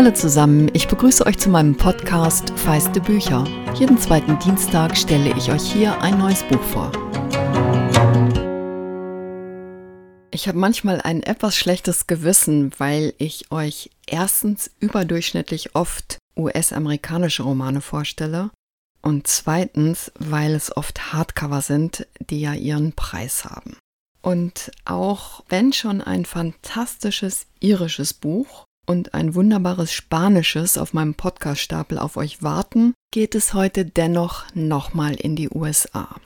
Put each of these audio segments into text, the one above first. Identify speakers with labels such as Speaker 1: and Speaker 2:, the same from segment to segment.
Speaker 1: Hallo zusammen, ich begrüße euch zu meinem Podcast Feiste Bücher. Jeden zweiten Dienstag stelle ich euch hier ein neues Buch vor. Ich habe manchmal ein etwas schlechtes Gewissen, weil ich euch erstens überdurchschnittlich oft US-amerikanische Romane vorstelle und zweitens, weil es oft Hardcover sind, die ja ihren Preis haben. Und auch wenn schon ein fantastisches irisches Buch und ein wunderbares Spanisches auf meinem Podcaststapel auf euch warten, geht es heute dennoch nochmal in die USA.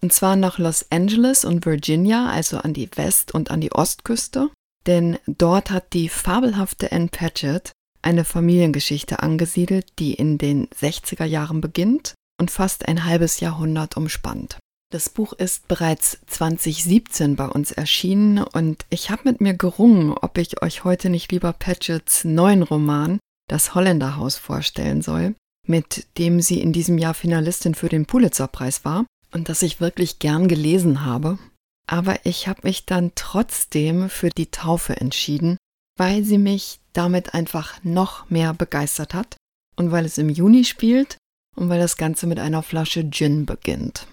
Speaker 1: Und zwar nach Los Angeles und Virginia, also an die West- und an die Ostküste, denn dort hat die fabelhafte Anne Patchett eine Familiengeschichte angesiedelt, die in den 60er Jahren beginnt und fast ein halbes Jahrhundert umspannt. Das Buch ist bereits 2017 bei uns erschienen und ich habe mit mir gerungen, ob ich euch heute nicht lieber Patchetts neuen Roman Das Holländerhaus vorstellen soll, mit dem sie in diesem Jahr Finalistin für den Pulitzerpreis war und das ich wirklich gern gelesen habe. Aber ich habe mich dann trotzdem für die Taufe entschieden, weil sie mich damit einfach noch mehr begeistert hat und weil es im Juni spielt und weil das Ganze mit einer Flasche Gin beginnt.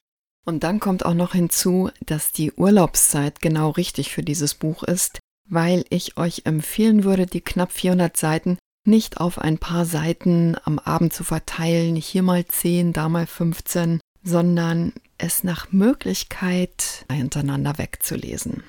Speaker 1: Und dann kommt auch noch hinzu, dass die Urlaubszeit genau richtig für dieses Buch ist, weil ich euch empfehlen würde, die knapp 400 Seiten nicht auf ein paar Seiten am Abend zu verteilen, hier mal 10, da mal 15, sondern es nach Möglichkeit hintereinander wegzulesen.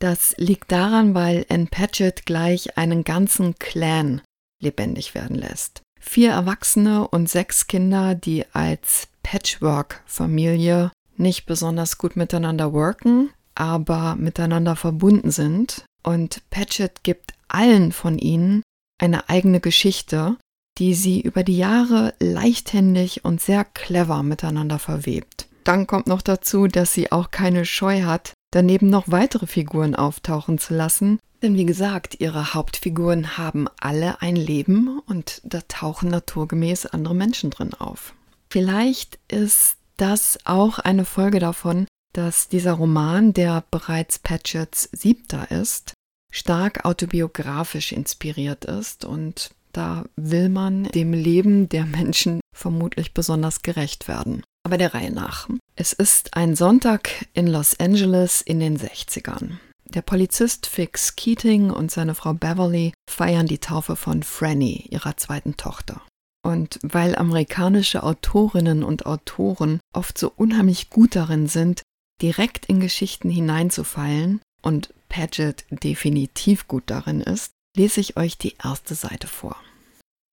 Speaker 1: Das liegt daran, weil Anne Patchett gleich einen ganzen Clan lebendig werden lässt. Vier Erwachsene und sechs Kinder, die als Patchwork-Familie nicht besonders gut miteinander worken, aber miteinander verbunden sind. Und Patchett gibt allen von ihnen eine eigene Geschichte, die sie über die Jahre leichthändig und sehr clever miteinander verwebt. Dann kommt noch dazu, dass sie auch keine Scheu hat, daneben noch weitere Figuren auftauchen zu lassen. Denn wie gesagt, ihre Hauptfiguren haben alle ein Leben und da tauchen naturgemäß andere Menschen drin auf. Vielleicht ist das auch eine Folge davon, dass dieser Roman, der bereits Patchetts siebter ist, stark autobiografisch inspiriert ist und da will man dem Leben der Menschen vermutlich besonders gerecht werden. Aber der Reihe nach. Es ist ein Sonntag in Los Angeles in den 60ern. Der Polizist Fix Keating und seine Frau Beverly feiern die Taufe von Franny, ihrer zweiten Tochter. Und weil amerikanische Autorinnen und Autoren oft so unheimlich gut darin sind, direkt in Geschichten hineinzufallen und Paget definitiv gut darin ist, lese ich euch die erste Seite vor.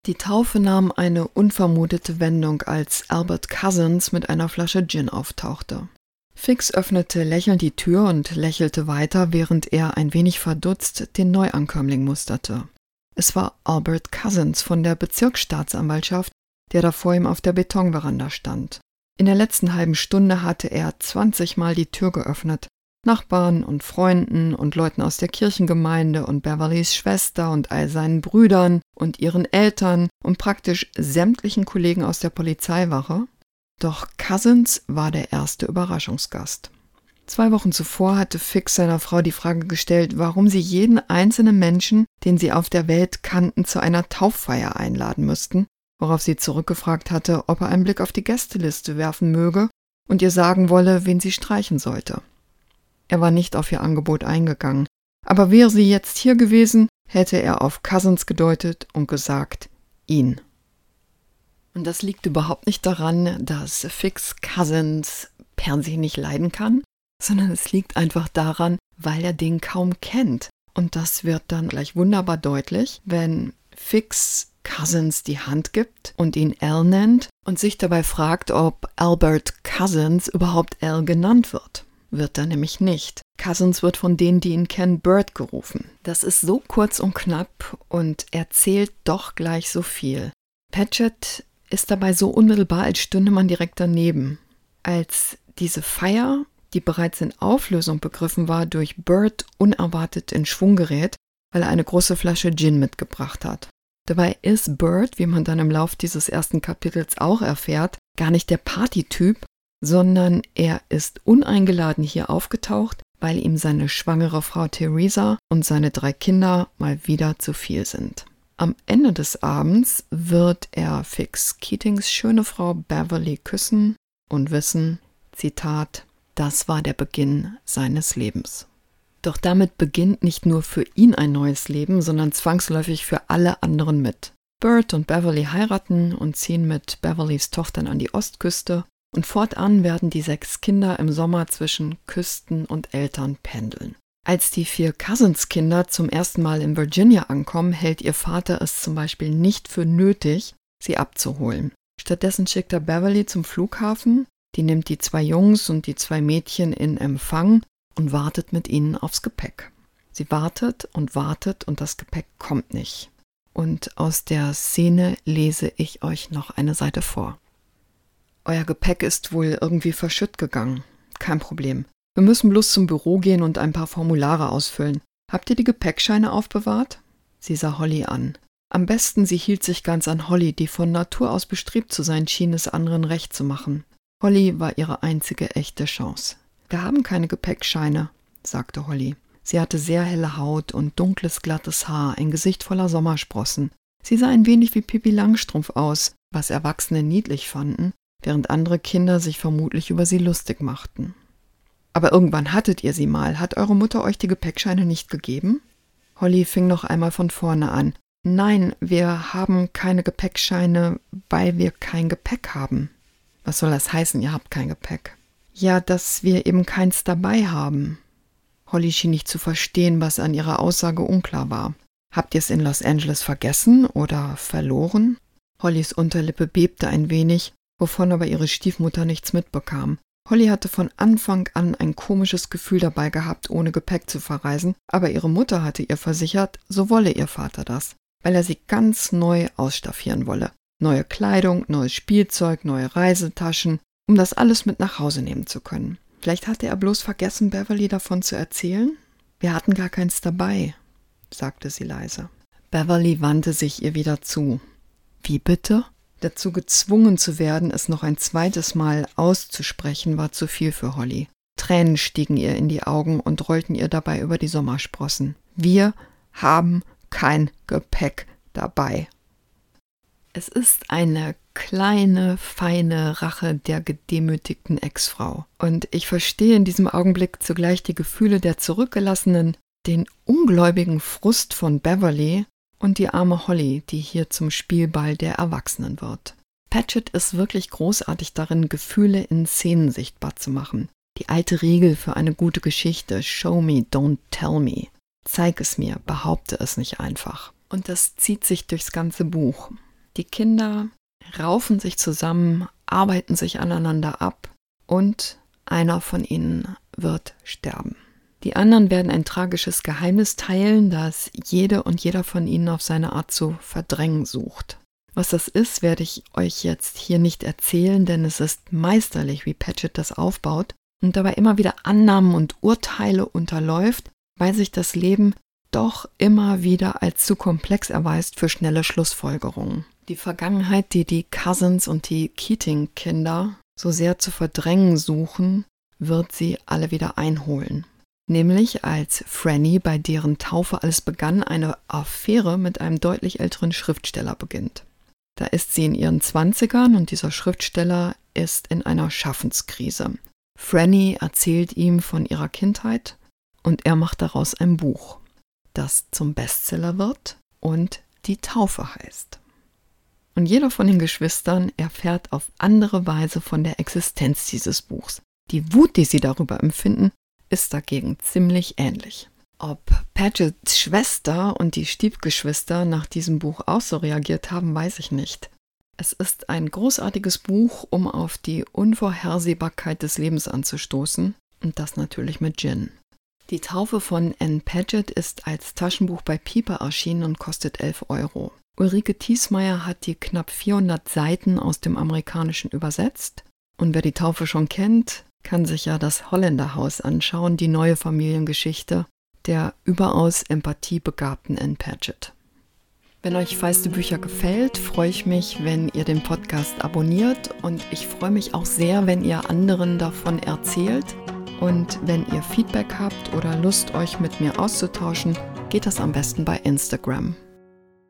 Speaker 1: Die Taufe nahm eine unvermutete Wendung, als Albert Cousins mit einer Flasche Gin auftauchte. Fix öffnete lächelnd die Tür und lächelte weiter, während er ein wenig verdutzt den Neuankömmling musterte. Es war Albert Cousins von der Bezirksstaatsanwaltschaft, der da vor ihm auf der Betonveranda stand. In der letzten halben Stunde hatte er zwanzigmal die Tür geöffnet. Nachbarn und Freunden und Leuten aus der Kirchengemeinde und Beverlys Schwester und all seinen Brüdern und ihren Eltern und praktisch sämtlichen Kollegen aus der Polizeiwache. Doch Cousins war der erste Überraschungsgast. Zwei Wochen zuvor hatte Fix seiner Frau die Frage gestellt, warum sie jeden einzelnen Menschen, den sie auf der Welt kannten, zu einer Tauffeier einladen müssten, worauf sie zurückgefragt hatte, ob er einen Blick auf die Gästeliste werfen möge und ihr sagen wolle, wen sie streichen sollte. Er war nicht auf ihr Angebot eingegangen, aber wäre sie jetzt hier gewesen, hätte er auf Cousins gedeutet und gesagt, ihn. Und das liegt überhaupt nicht daran, dass Fix Cousins per se nicht leiden kann, sondern es liegt einfach daran, weil er den kaum kennt. Und das wird dann gleich wunderbar deutlich, wenn Fix Cousins die Hand gibt und ihn Al nennt und sich dabei fragt, ob Albert Cousins überhaupt Al genannt wird. Wird er nämlich nicht. Cousins wird von denen, die ihn kennen, Bird gerufen. Das ist so kurz und knapp und erzählt doch gleich so viel. Patchett ist dabei so unmittelbar, als stünde man direkt daneben. Als diese Feier die bereits in Auflösung begriffen war, durch Bird unerwartet in Schwung gerät, weil er eine große Flasche Gin mitgebracht hat. Dabei ist Bird, wie man dann im Lauf dieses ersten Kapitels auch erfährt, gar nicht der Partytyp, sondern er ist uneingeladen hier aufgetaucht, weil ihm seine schwangere Frau Theresa und seine drei Kinder mal wieder zu viel sind. Am Ende des Abends wird er Fix Keatings schöne Frau Beverly küssen und wissen, Zitat, das war der Beginn seines Lebens. Doch damit beginnt nicht nur für ihn ein neues Leben, sondern zwangsläufig für alle anderen mit. Bert und Beverly heiraten und ziehen mit Beverlys Tochtern an die Ostküste und fortan werden die sechs Kinder im Sommer zwischen Küsten und Eltern pendeln. Als die vier Cousins-Kinder zum ersten Mal in Virginia ankommen, hält ihr Vater es zum Beispiel nicht für nötig, sie abzuholen. Stattdessen schickt er Beverly zum Flughafen, die nimmt die zwei Jungs und die zwei Mädchen in Empfang und wartet mit ihnen aufs Gepäck. Sie wartet und wartet und das Gepäck kommt nicht. Und aus der Szene lese ich euch noch eine Seite vor. Euer Gepäck ist wohl irgendwie verschütt gegangen. Kein Problem. Wir müssen bloß zum Büro gehen und ein paar Formulare ausfüllen. Habt ihr die Gepäckscheine aufbewahrt? Sie sah Holly an. Am besten, sie hielt sich ganz an Holly, die von Natur aus bestrebt zu sein schien, es anderen recht zu machen. Holly war ihre einzige echte Chance. Wir haben keine Gepäckscheine, sagte Holly. Sie hatte sehr helle Haut und dunkles, glattes Haar, ein Gesicht voller Sommersprossen. Sie sah ein wenig wie Pippi Langstrumpf aus, was Erwachsene niedlich fanden, während andere Kinder sich vermutlich über sie lustig machten. Aber irgendwann hattet ihr sie mal. Hat eure Mutter euch die Gepäckscheine nicht gegeben? Holly fing noch einmal von vorne an. Nein, wir haben keine Gepäckscheine, weil wir kein Gepäck haben. Was soll das heißen, ihr habt kein Gepäck? Ja, dass wir eben keins dabei haben. Holly schien nicht zu verstehen, was an ihrer Aussage unklar war. Habt ihr es in Los Angeles vergessen oder verloren? Hollys Unterlippe bebte ein wenig, wovon aber ihre Stiefmutter nichts mitbekam. Holly hatte von Anfang an ein komisches Gefühl dabei gehabt, ohne Gepäck zu verreisen, aber ihre Mutter hatte ihr versichert, so wolle ihr Vater das, weil er sie ganz neu ausstaffieren wolle. Neue Kleidung, neues Spielzeug, neue Reisetaschen, um das alles mit nach Hause nehmen zu können. Vielleicht hatte er bloß vergessen, Beverly davon zu erzählen? Wir hatten gar keins dabei, sagte sie leise. Beverly wandte sich ihr wieder zu. Wie bitte? Dazu gezwungen zu werden, es noch ein zweites Mal auszusprechen, war zu viel für Holly. Tränen stiegen ihr in die Augen und rollten ihr dabei über die Sommersprossen. Wir haben kein Gepäck dabei. Es ist eine kleine, feine Rache der gedemütigten Ex-Frau. Und ich verstehe in diesem Augenblick zugleich die Gefühle der Zurückgelassenen, den ungläubigen Frust von Beverly und die arme Holly, die hier zum Spielball der Erwachsenen wird. Patchett ist wirklich großartig darin, Gefühle in Szenen sichtbar zu machen. Die alte Regel für eine gute Geschichte, Show me, don't tell me. Zeig es mir, behaupte es nicht einfach. Und das zieht sich durchs ganze Buch. Die Kinder raufen sich zusammen, arbeiten sich aneinander ab und einer von ihnen wird sterben. Die anderen werden ein tragisches Geheimnis teilen, das jede und jeder von ihnen auf seine Art zu verdrängen sucht. Was das ist, werde ich euch jetzt hier nicht erzählen, denn es ist meisterlich, wie Patchett das aufbaut und dabei immer wieder Annahmen und Urteile unterläuft, weil sich das Leben doch immer wieder als zu komplex erweist für schnelle Schlussfolgerungen. Die Vergangenheit, die die Cousins und die Keating-Kinder so sehr zu verdrängen suchen, wird sie alle wieder einholen. Nämlich als Franny, bei deren Taufe alles begann, eine Affäre mit einem deutlich älteren Schriftsteller beginnt. Da ist sie in ihren Zwanzigern und dieser Schriftsteller ist in einer Schaffenskrise. Franny erzählt ihm von ihrer Kindheit und er macht daraus ein Buch, das zum Bestseller wird und die Taufe heißt. Und jeder von den Geschwistern erfährt auf andere Weise von der Existenz dieses Buchs. Die Wut, die sie darüber empfinden, ist dagegen ziemlich ähnlich. Ob Pagets Schwester und die Stiefgeschwister nach diesem Buch auch so reagiert haben, weiß ich nicht. Es ist ein großartiges Buch, um auf die Unvorhersehbarkeit des Lebens anzustoßen, und das natürlich mit Gin. Die Taufe von Anne Paget ist als Taschenbuch bei Piper erschienen und kostet 11 Euro. Ulrike Thiesmeier hat die knapp 400 Seiten aus dem Amerikanischen übersetzt. Und wer die Taufe schon kennt, kann sich ja das Holländerhaus anschauen, die neue Familiengeschichte der überaus empathiebegabten Anne Patchett. Wenn euch feiste Bücher gefällt, freue ich mich, wenn ihr den Podcast abonniert und ich freue mich auch sehr, wenn ihr anderen davon erzählt. Und wenn ihr Feedback habt oder Lust, euch mit mir auszutauschen, geht das am besten bei Instagram.